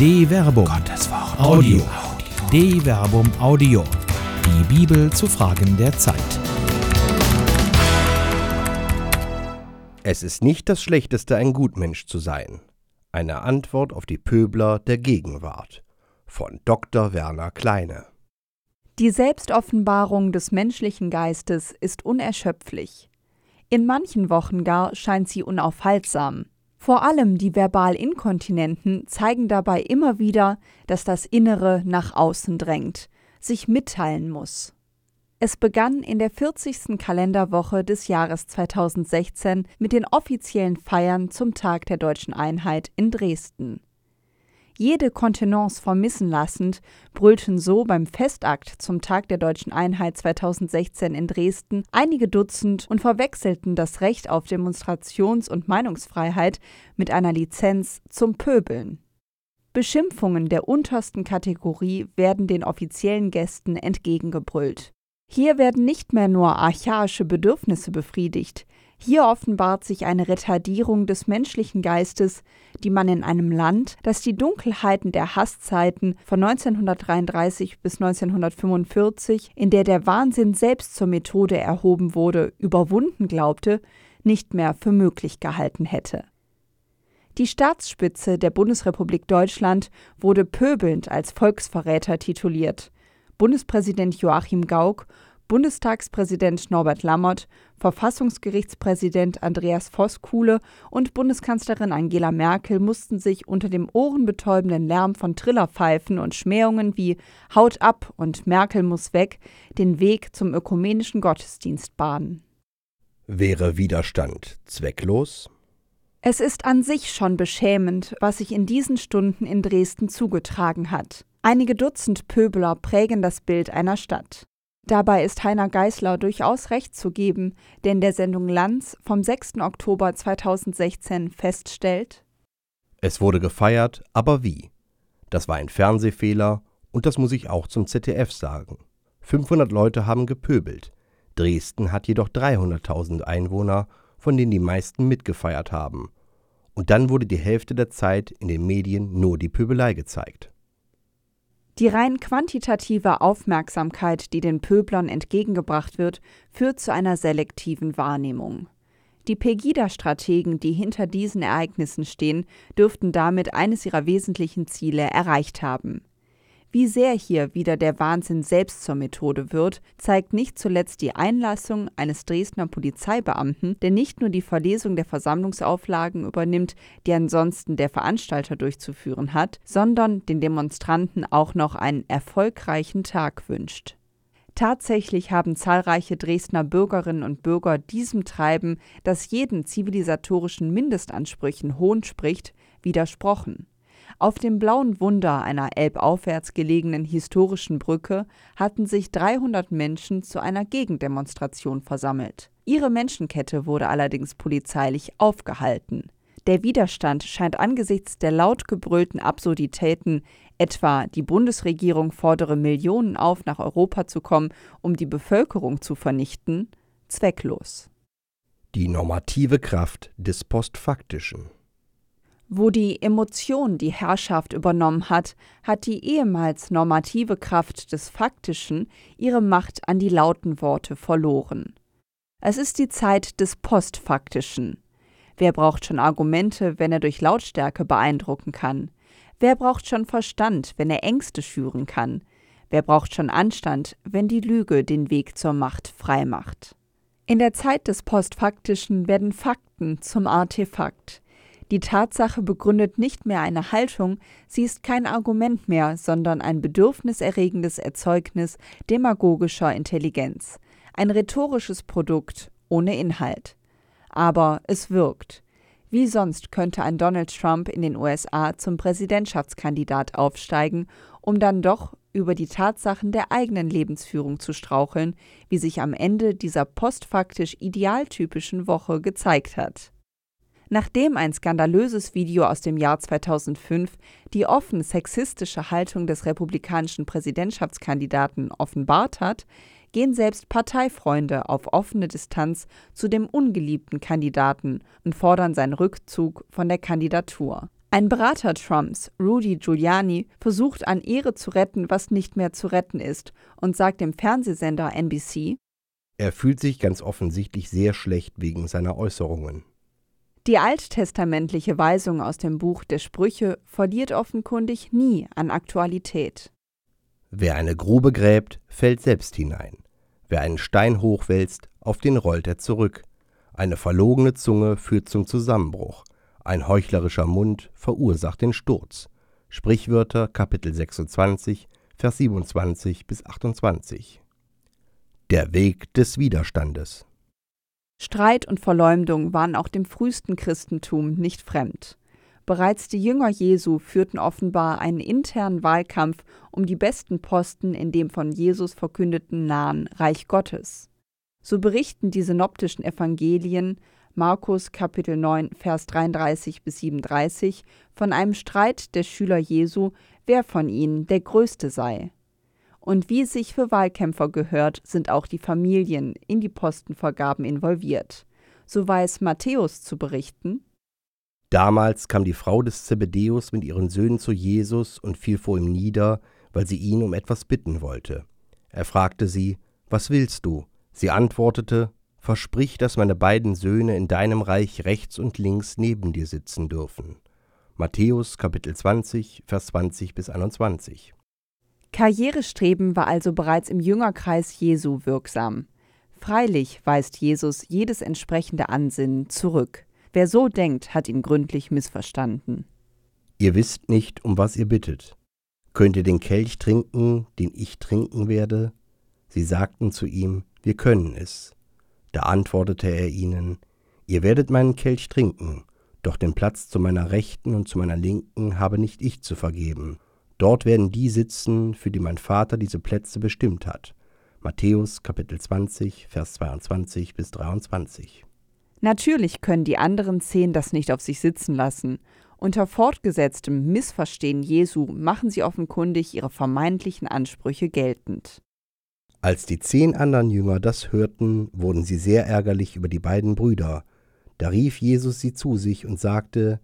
De Verbum. Gottes Wort. Audio. De Verbum Audio. Die Bibel zu Fragen der Zeit. Es ist nicht das Schlechteste, ein Gutmensch zu sein. Eine Antwort auf die Pöbler der Gegenwart. Von Dr. Werner Kleine. Die Selbstoffenbarung des menschlichen Geistes ist unerschöpflich. In manchen Wochen gar scheint sie unaufhaltsam. Vor allem die Verbal-Inkontinenten zeigen dabei immer wieder, dass das Innere nach außen drängt, sich mitteilen muss. Es begann in der 40. Kalenderwoche des Jahres 2016 mit den offiziellen Feiern zum Tag der deutschen Einheit in Dresden. Jede Kontenance vermissen lassend, brüllten so beim Festakt zum Tag der deutschen Einheit 2016 in Dresden einige Dutzend und verwechselten das Recht auf Demonstrations- und Meinungsfreiheit mit einer Lizenz zum Pöbeln. Beschimpfungen der untersten Kategorie werden den offiziellen Gästen entgegengebrüllt. Hier werden nicht mehr nur archaische Bedürfnisse befriedigt, hier offenbart sich eine Retardierung des menschlichen Geistes, die man in einem Land, das die Dunkelheiten der Hasszeiten von 1933 bis 1945, in der der Wahnsinn selbst zur Methode erhoben wurde, überwunden glaubte, nicht mehr für möglich gehalten hätte. Die Staatsspitze der Bundesrepublik Deutschland wurde pöbelnd als Volksverräter tituliert. Bundespräsident Joachim Gauck Bundestagspräsident Norbert Lammert, Verfassungsgerichtspräsident Andreas Voskuhle und Bundeskanzlerin Angela Merkel mussten sich unter dem ohrenbetäubenden Lärm von Trillerpfeifen und Schmähungen wie Haut ab und Merkel muss weg den Weg zum ökumenischen Gottesdienst bahnen. Wäre Widerstand zwecklos? Es ist an sich schon beschämend, was sich in diesen Stunden in Dresden zugetragen hat. Einige Dutzend Pöbler prägen das Bild einer Stadt. Dabei ist Heiner Geißler durchaus recht zu geben, der in der Sendung Lanz vom 6. Oktober 2016 feststellt: Es wurde gefeiert, aber wie? Das war ein Fernsehfehler und das muss ich auch zum ZDF sagen. 500 Leute haben gepöbelt. Dresden hat jedoch 300.000 Einwohner, von denen die meisten mitgefeiert haben. Und dann wurde die Hälfte der Zeit in den Medien nur die Pöbelei gezeigt. Die rein quantitative Aufmerksamkeit, die den Pöblern entgegengebracht wird, führt zu einer selektiven Wahrnehmung. Die Pegida-Strategen, die hinter diesen Ereignissen stehen, dürften damit eines ihrer wesentlichen Ziele erreicht haben. Wie sehr hier wieder der Wahnsinn selbst zur Methode wird, zeigt nicht zuletzt die Einlassung eines Dresdner Polizeibeamten, der nicht nur die Verlesung der Versammlungsauflagen übernimmt, die ansonsten der Veranstalter durchzuführen hat, sondern den Demonstranten auch noch einen erfolgreichen Tag wünscht. Tatsächlich haben zahlreiche Dresdner Bürgerinnen und Bürger diesem Treiben, das jeden zivilisatorischen Mindestansprüchen Hohn spricht, widersprochen. Auf dem Blauen Wunder einer elbaufwärts gelegenen historischen Brücke hatten sich 300 Menschen zu einer Gegendemonstration versammelt. Ihre Menschenkette wurde allerdings polizeilich aufgehalten. Der Widerstand scheint angesichts der laut gebrüllten Absurditäten, etwa die Bundesregierung fordere Millionen auf, nach Europa zu kommen, um die Bevölkerung zu vernichten, zwecklos. Die normative Kraft des Postfaktischen. Wo die Emotion die Herrschaft übernommen hat, hat die ehemals normative Kraft des Faktischen ihre Macht an die lauten Worte verloren. Es ist die Zeit des Postfaktischen. Wer braucht schon Argumente, wenn er durch Lautstärke beeindrucken kann? Wer braucht schon Verstand, wenn er Ängste schüren kann? Wer braucht schon Anstand, wenn die Lüge den Weg zur Macht freimacht? In der Zeit des Postfaktischen werden Fakten zum Artefakt. Die Tatsache begründet nicht mehr eine Haltung, sie ist kein Argument mehr, sondern ein bedürfniserregendes Erzeugnis demagogischer Intelligenz, ein rhetorisches Produkt ohne Inhalt. Aber es wirkt. Wie sonst könnte ein Donald Trump in den USA zum Präsidentschaftskandidat aufsteigen, um dann doch über die Tatsachen der eigenen Lebensführung zu straucheln, wie sich am Ende dieser postfaktisch idealtypischen Woche gezeigt hat. Nachdem ein skandalöses Video aus dem Jahr 2005 die offen sexistische Haltung des republikanischen Präsidentschaftskandidaten offenbart hat, gehen selbst Parteifreunde auf offene Distanz zu dem ungeliebten Kandidaten und fordern seinen Rückzug von der Kandidatur. Ein Berater Trumps, Rudy Giuliani, versucht an Ehre zu retten, was nicht mehr zu retten ist, und sagt dem Fernsehsender NBC, er fühlt sich ganz offensichtlich sehr schlecht wegen seiner Äußerungen. Die alttestamentliche Weisung aus dem Buch der Sprüche verliert offenkundig nie an Aktualität. Wer eine Grube gräbt, fällt selbst hinein. Wer einen Stein hochwälzt, auf den rollt er zurück. Eine verlogene Zunge führt zum Zusammenbruch. Ein heuchlerischer Mund verursacht den Sturz. Sprichwörter Kapitel 26, Vers 27 bis 28. Der Weg des Widerstandes. Streit und Verleumdung waren auch dem frühesten Christentum nicht fremd. Bereits die Jünger Jesu führten offenbar einen internen Wahlkampf um die besten Posten in dem von Jesus verkündeten nahen Reich Gottes. So berichten die synoptischen Evangelien Markus Kapitel 9 Vers 33 bis 37 von einem Streit der Schüler Jesu, wer von ihnen der größte sei. Und wie es sich für Wahlkämpfer gehört, sind auch die Familien in die Postenvergaben involviert. So weiß Matthäus zu berichten. Damals kam die Frau des Zebedeus mit ihren Söhnen zu Jesus und fiel vor ihm nieder, weil sie ihn um etwas bitten wollte. Er fragte sie, Was willst du? Sie antwortete, Versprich, dass meine beiden Söhne in deinem Reich rechts und links neben dir sitzen dürfen. Matthäus Kapitel 20, Vers 20 bis 21. Karrierestreben war also bereits im Jüngerkreis Jesu wirksam. Freilich weist Jesus jedes entsprechende Ansinnen zurück. Wer so denkt, hat ihn gründlich missverstanden. Ihr wisst nicht, um was ihr bittet. Könnt ihr den Kelch trinken, den ich trinken werde? Sie sagten zu ihm, wir können es. Da antwortete er ihnen, Ihr werdet meinen Kelch trinken, doch den Platz zu meiner Rechten und zu meiner Linken habe nicht ich zu vergeben. Dort werden die sitzen, für die mein Vater diese Plätze bestimmt hat. Matthäus Kapitel 20, Vers 22 bis 23. Natürlich können die anderen zehn das nicht auf sich sitzen lassen. Unter fortgesetztem Missverstehen Jesu machen sie offenkundig ihre vermeintlichen Ansprüche geltend. Als die zehn anderen Jünger das hörten, wurden sie sehr ärgerlich über die beiden Brüder. Da rief Jesus sie zu sich und sagte,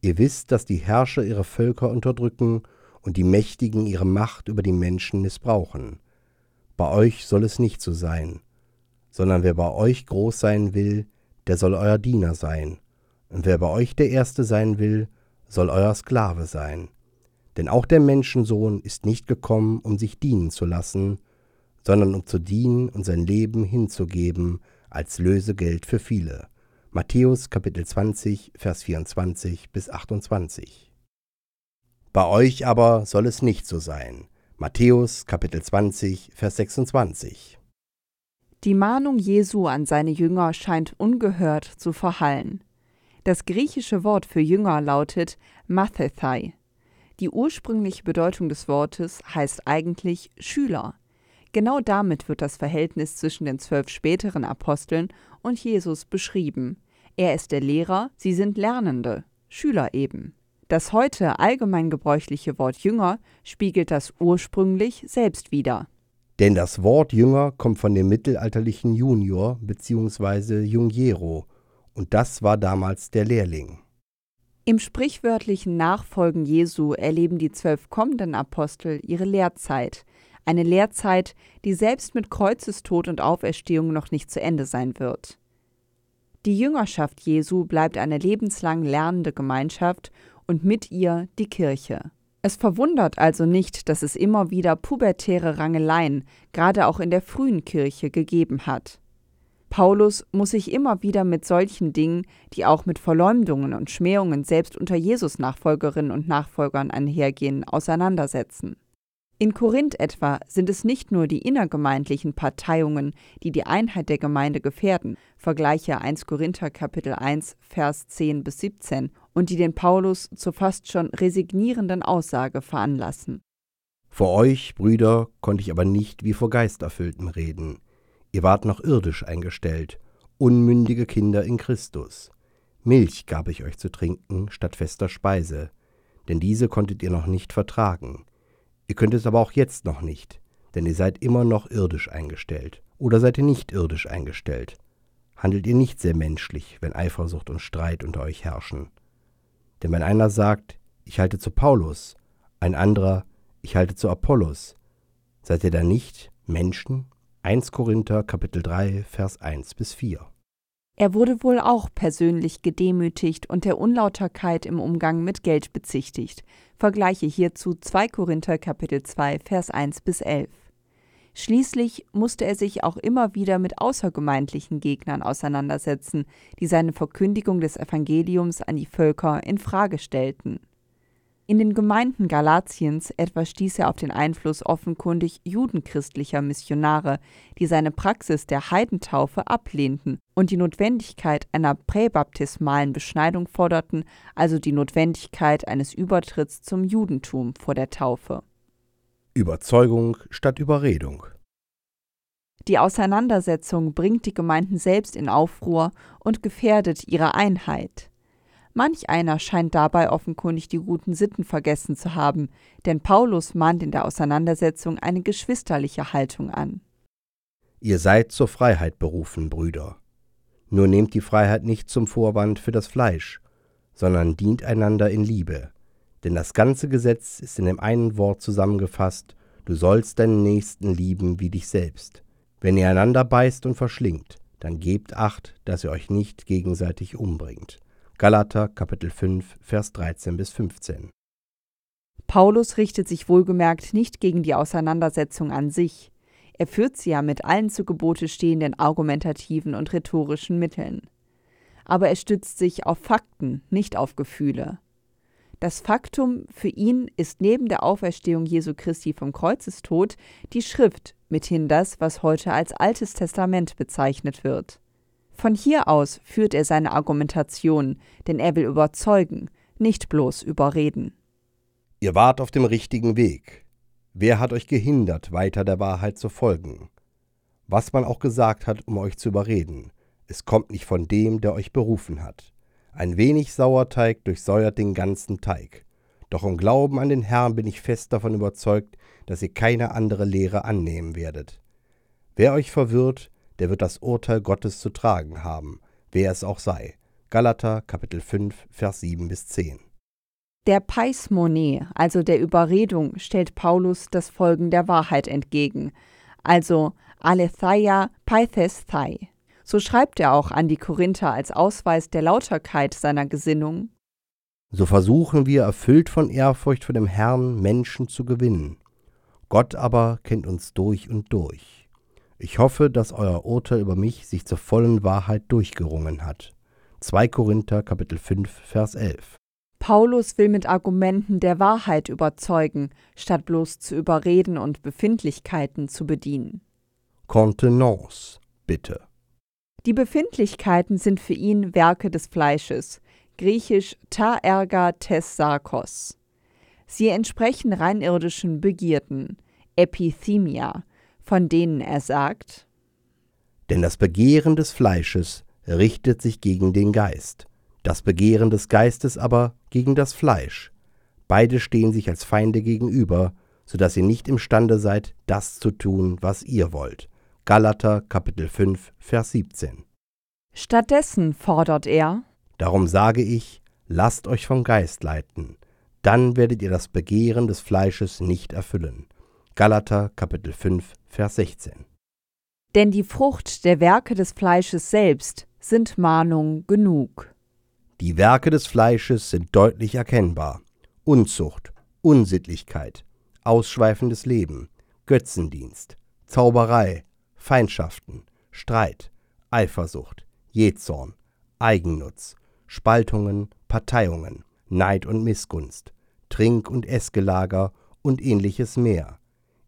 Ihr wisst, dass die Herrscher ihre Völker unterdrücken und die Mächtigen ihre Macht über die Menschen missbrauchen. Bei euch soll es nicht so sein, sondern wer bei euch groß sein will, der soll euer Diener sein, und wer bei euch der Erste sein will, soll euer Sklave sein. Denn auch der Menschensohn ist nicht gekommen, um sich dienen zu lassen, sondern um zu dienen und sein Leben hinzugeben als Lösegeld für viele. Matthäus Kapitel 20, Vers 24 bis 28. Bei euch aber soll es nicht so sein. Matthäus Kapitel 20, Vers 26. Die Mahnung Jesu an seine Jünger scheint ungehört zu verhallen. Das griechische Wort für Jünger lautet Mathethai. Die ursprüngliche Bedeutung des Wortes heißt eigentlich Schüler. Genau damit wird das Verhältnis zwischen den zwölf späteren Aposteln und Jesus beschrieben. Er ist der Lehrer, sie sind Lernende, Schüler eben. Das heute allgemein gebräuchliche Wort Jünger spiegelt das ursprünglich selbst wider. Denn das Wort Jünger kommt von dem mittelalterlichen Junior bzw. Jungiero, und das war damals der Lehrling. Im sprichwörtlichen Nachfolgen Jesu erleben die zwölf kommenden Apostel ihre Lehrzeit, eine Lehrzeit, die selbst mit Kreuzestod und Auferstehung noch nicht zu Ende sein wird. Die Jüngerschaft Jesu bleibt eine lebenslang lernende Gemeinschaft und mit ihr die Kirche. Es verwundert also nicht, dass es immer wieder pubertäre Rangeleien, gerade auch in der frühen Kirche, gegeben hat. Paulus muss sich immer wieder mit solchen Dingen, die auch mit Verleumdungen und Schmähungen selbst unter Jesus Nachfolgerinnen und Nachfolgern einhergehen, auseinandersetzen. In Korinth etwa sind es nicht nur die innergemeindlichen Parteiungen, die die Einheit der Gemeinde gefährden, vergleiche 1 Korinther Kapitel 1 Vers 10 bis 17, und die den Paulus zur fast schon resignierenden Aussage veranlassen. Vor euch, Brüder, konnte ich aber nicht wie vor Geisterfüllten reden. Ihr wart noch irdisch eingestellt, unmündige Kinder in Christus. Milch gab ich euch zu trinken statt fester Speise, denn diese konntet ihr noch nicht vertragen Ihr könnt es aber auch jetzt noch nicht, denn ihr seid immer noch irdisch eingestellt. Oder seid ihr nicht irdisch eingestellt? Handelt ihr nicht sehr menschlich, wenn Eifersucht und Streit unter euch herrschen? Denn wenn einer sagt, ich halte zu Paulus, ein anderer, ich halte zu Apollos, seid ihr da nicht Menschen? 1 Korinther Kapitel 3 Vers 1 bis 4. Er wurde wohl auch persönlich gedemütigt und der Unlauterkeit im Umgang mit Geld bezichtigt. Vergleiche hierzu 2 Korinther Kapitel 2 Vers 1 bis 11. Schließlich musste er sich auch immer wieder mit außergemeindlichen Gegnern auseinandersetzen, die seine Verkündigung des Evangeliums an die Völker in Frage stellten. In den Gemeinden Galatiens etwa stieß er auf den Einfluss offenkundig judenchristlicher Missionare, die seine Praxis der Heidentaufe ablehnten und die Notwendigkeit einer präbaptismalen Beschneidung forderten, also die Notwendigkeit eines Übertritts zum Judentum vor der Taufe. Überzeugung statt Überredung. Die Auseinandersetzung bringt die Gemeinden selbst in Aufruhr und gefährdet ihre Einheit. Manch einer scheint dabei offenkundig die guten Sitten vergessen zu haben, denn Paulus mahnt in der Auseinandersetzung eine geschwisterliche Haltung an. Ihr seid zur Freiheit berufen, Brüder. Nur nehmt die Freiheit nicht zum Vorwand für das Fleisch, sondern dient einander in Liebe. Denn das ganze Gesetz ist in dem einen Wort zusammengefasst, du sollst deinen Nächsten lieben wie dich selbst. Wenn ihr einander beißt und verschlingt, dann gebt acht, dass ihr euch nicht gegenseitig umbringt. Galater Kapitel 5 Vers 13 bis 15. Paulus richtet sich wohlgemerkt nicht gegen die Auseinandersetzung an sich. Er führt sie ja mit allen zu Gebote stehenden argumentativen und rhetorischen Mitteln. Aber er stützt sich auf Fakten, nicht auf Gefühle. Das Faktum für ihn ist neben der Auferstehung Jesu Christi vom Kreuzestod die Schrift, mithin das, was heute als Altes Testament bezeichnet wird. Von hier aus führt er seine Argumentation, denn er will überzeugen, nicht bloß überreden. Ihr wart auf dem richtigen Weg. Wer hat euch gehindert, weiter der Wahrheit zu folgen? Was man auch gesagt hat, um euch zu überreden, es kommt nicht von dem, der euch berufen hat. Ein wenig Sauerteig durchsäuert den ganzen Teig. Doch im Glauben an den Herrn bin ich fest davon überzeugt, dass ihr keine andere Lehre annehmen werdet. Wer euch verwirrt, der wird das Urteil Gottes zu tragen haben, wer es auch sei. Galater Kapitel 5, Vers 7 bis 10. Der Paismone, also der Überredung, stellt Paulus das Folgen der Wahrheit entgegen, also Aletheia Paithesthai. So schreibt er auch an die Korinther als Ausweis der Lauterkeit seiner Gesinnung. So versuchen wir, erfüllt von Ehrfurcht vor dem Herrn, Menschen zu gewinnen. Gott aber kennt uns durch und durch. Ich hoffe, dass euer Urteil über mich sich zur vollen Wahrheit durchgerungen hat. 2 Korinther Kapitel 5 Vers 11. Paulus will mit Argumenten der Wahrheit überzeugen, statt bloß zu überreden und Befindlichkeiten zu bedienen. Contenance, bitte. Die Befindlichkeiten sind für ihn Werke des Fleisches, griechisch ta erga tes sarkos. Sie entsprechen rein irdischen Begierden, Epithemia, von denen er sagt, Denn das Begehren des Fleisches richtet sich gegen den Geist, das Begehren des Geistes aber gegen das Fleisch. Beide stehen sich als Feinde gegenüber, so dass ihr nicht imstande seid, das zu tun, was ihr wollt. Galater Kapitel 5, Vers 17. Stattdessen fordert er, Darum sage ich, lasst euch vom Geist leiten, dann werdet ihr das Begehren des Fleisches nicht erfüllen. Galater Kapitel 5, Vers 16. Denn die Frucht der Werke des Fleisches selbst sind Mahnung genug. Die Werke des Fleisches sind deutlich erkennbar. Unzucht, Unsittlichkeit, ausschweifendes Leben, Götzendienst, Zauberei, Feindschaften, Streit, Eifersucht, Jezorn, Eigennutz, Spaltungen, Parteiungen, Neid und Missgunst, Trink- und Essgelager und ähnliches mehr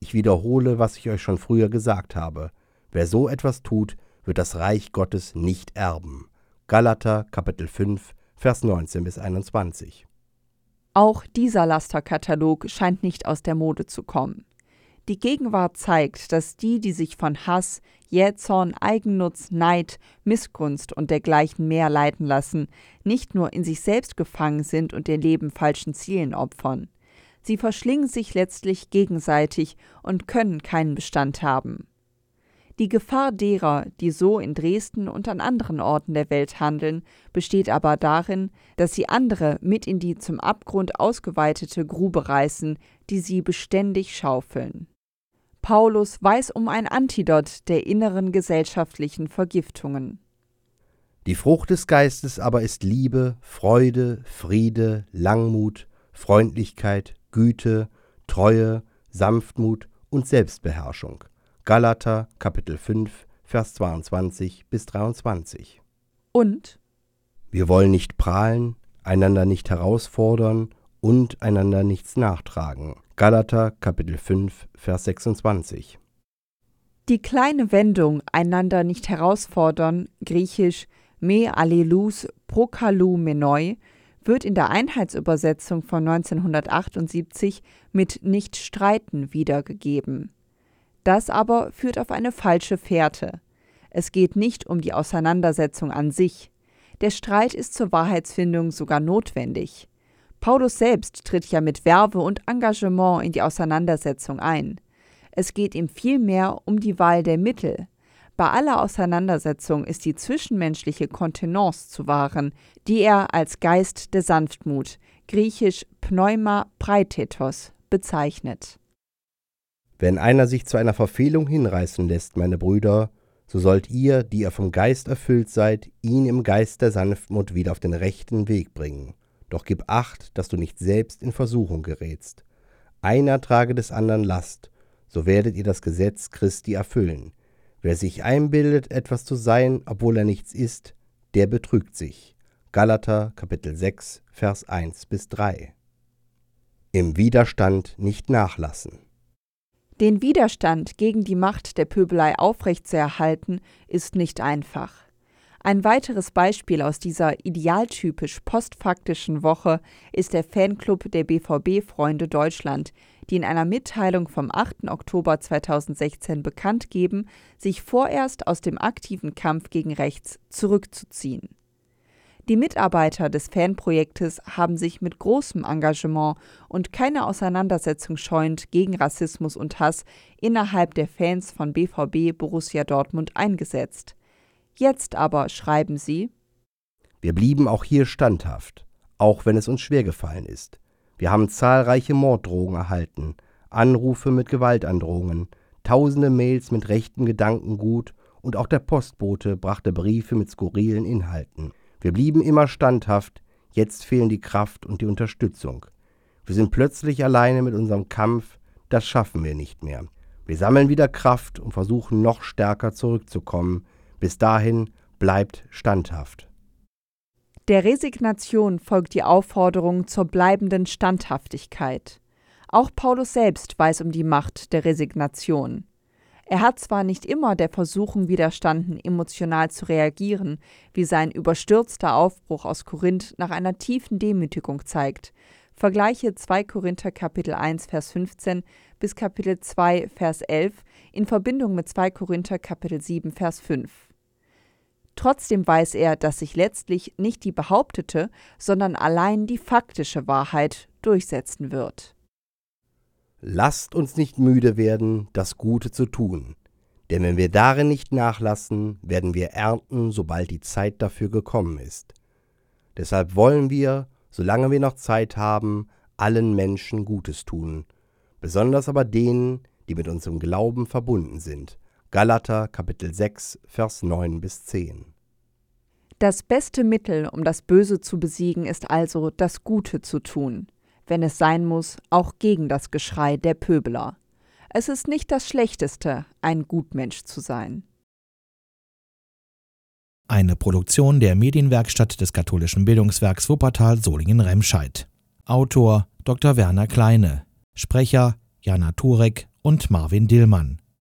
ich wiederhole, was ich euch schon früher gesagt habe. Wer so etwas tut, wird das Reich Gottes nicht erben. Galater Kapitel 5, Vers 19 bis 21. Auch dieser Lasterkatalog scheint nicht aus der Mode zu kommen. Die Gegenwart zeigt, dass die, die sich von Hass, Jähzorn, Eigennutz, Neid, Missgunst und dergleichen mehr leiten lassen, nicht nur in sich selbst gefangen sind und ihr Leben falschen Zielen opfern. Sie verschlingen sich letztlich gegenseitig und können keinen Bestand haben. Die Gefahr derer, die so in Dresden und an anderen Orten der Welt handeln, besteht aber darin, dass sie andere mit in die zum Abgrund ausgeweitete Grube reißen, die sie beständig schaufeln. Paulus weiß um ein Antidot der inneren gesellschaftlichen Vergiftungen. Die Frucht des Geistes aber ist Liebe, Freude, Friede, Langmut, Freundlichkeit, Güte, Treue, Sanftmut und Selbstbeherrschung. Galater Kapitel 5, Vers 22 bis 23. Und Wir wollen nicht prahlen, einander nicht herausfordern und einander nichts nachtragen. Galater Kapitel 5, Vers 26. Die kleine Wendung einander nicht herausfordern, griechisch me allelus prokalu menoi, wird in der Einheitsübersetzung von 1978 mit nicht streiten wiedergegeben. Das aber führt auf eine falsche Fährte. Es geht nicht um die Auseinandersetzung an sich. Der Streit ist zur Wahrheitsfindung sogar notwendig. Paulus selbst tritt ja mit Werbe und Engagement in die Auseinandersetzung ein. Es geht ihm vielmehr um die Wahl der Mittel. Bei aller Auseinandersetzung ist die zwischenmenschliche Kontenance zu wahren, die er als Geist der Sanftmut, griechisch Pneuma Praetetos, bezeichnet. Wenn einer sich zu einer Verfehlung hinreißen lässt, meine Brüder, so sollt ihr, die ihr vom Geist erfüllt seid, ihn im Geist der Sanftmut wieder auf den rechten Weg bringen. Doch gib acht, dass du nicht selbst in Versuchung gerätst. Einer trage des anderen Last, so werdet ihr das Gesetz Christi erfüllen. Wer sich einbildet, etwas zu sein, obwohl er nichts ist, der betrügt sich. Galater Kapitel 6, Vers 1 bis 3. Im Widerstand nicht nachlassen. Den Widerstand gegen die Macht der Pöbelei aufrechtzuerhalten, ist nicht einfach. Ein weiteres Beispiel aus dieser idealtypisch postfaktischen Woche ist der Fanclub der BVB-Freunde Deutschland, die in einer Mitteilung vom 8. Oktober 2016 bekannt geben, sich vorerst aus dem aktiven Kampf gegen rechts zurückzuziehen. Die Mitarbeiter des Fanprojektes haben sich mit großem Engagement und keiner Auseinandersetzung scheuend gegen Rassismus und Hass innerhalb der Fans von BVB Borussia Dortmund eingesetzt. Jetzt aber schreiben sie Wir blieben auch hier standhaft, auch wenn es uns schwer gefallen ist. Wir haben zahlreiche Morddrohungen erhalten, Anrufe mit Gewaltandrohungen, tausende Mails mit rechtem Gedankengut und auch der Postbote brachte Briefe mit skurrilen Inhalten. Wir blieben immer standhaft, jetzt fehlen die Kraft und die Unterstützung. Wir sind plötzlich alleine mit unserem Kampf, das schaffen wir nicht mehr. Wir sammeln wieder Kraft und versuchen noch stärker zurückzukommen. Bis dahin bleibt standhaft. Der Resignation folgt die Aufforderung zur bleibenden Standhaftigkeit. Auch Paulus selbst weiß um die Macht der Resignation. Er hat zwar nicht immer der Versuchung widerstanden, emotional zu reagieren, wie sein überstürzter Aufbruch aus Korinth nach einer tiefen Demütigung zeigt. Vergleiche 2 Korinther Kapitel 1 Vers 15 bis Kapitel 2 Vers 11 in Verbindung mit 2 Korinther Kapitel 7 Vers 5. Trotzdem weiß er, dass sich letztlich nicht die behauptete, sondern allein die faktische Wahrheit durchsetzen wird. Lasst uns nicht müde werden, das Gute zu tun, denn wenn wir darin nicht nachlassen, werden wir ernten, sobald die Zeit dafür gekommen ist. Deshalb wollen wir, solange wir noch Zeit haben, allen Menschen Gutes tun, besonders aber denen, die mit uns im Glauben verbunden sind. Galater Kapitel 6, Vers 9 bis 10. Das beste Mittel, um das Böse zu besiegen, ist also, das Gute zu tun wenn es sein muss, auch gegen das Geschrei der Pöbeler. Es ist nicht das Schlechteste, ein Gutmensch zu sein. Eine Produktion der Medienwerkstatt des katholischen Bildungswerks Wuppertal Solingen-Remscheid. Autor Dr. Werner Kleine. Sprecher Jana Turek und Marvin Dillmann.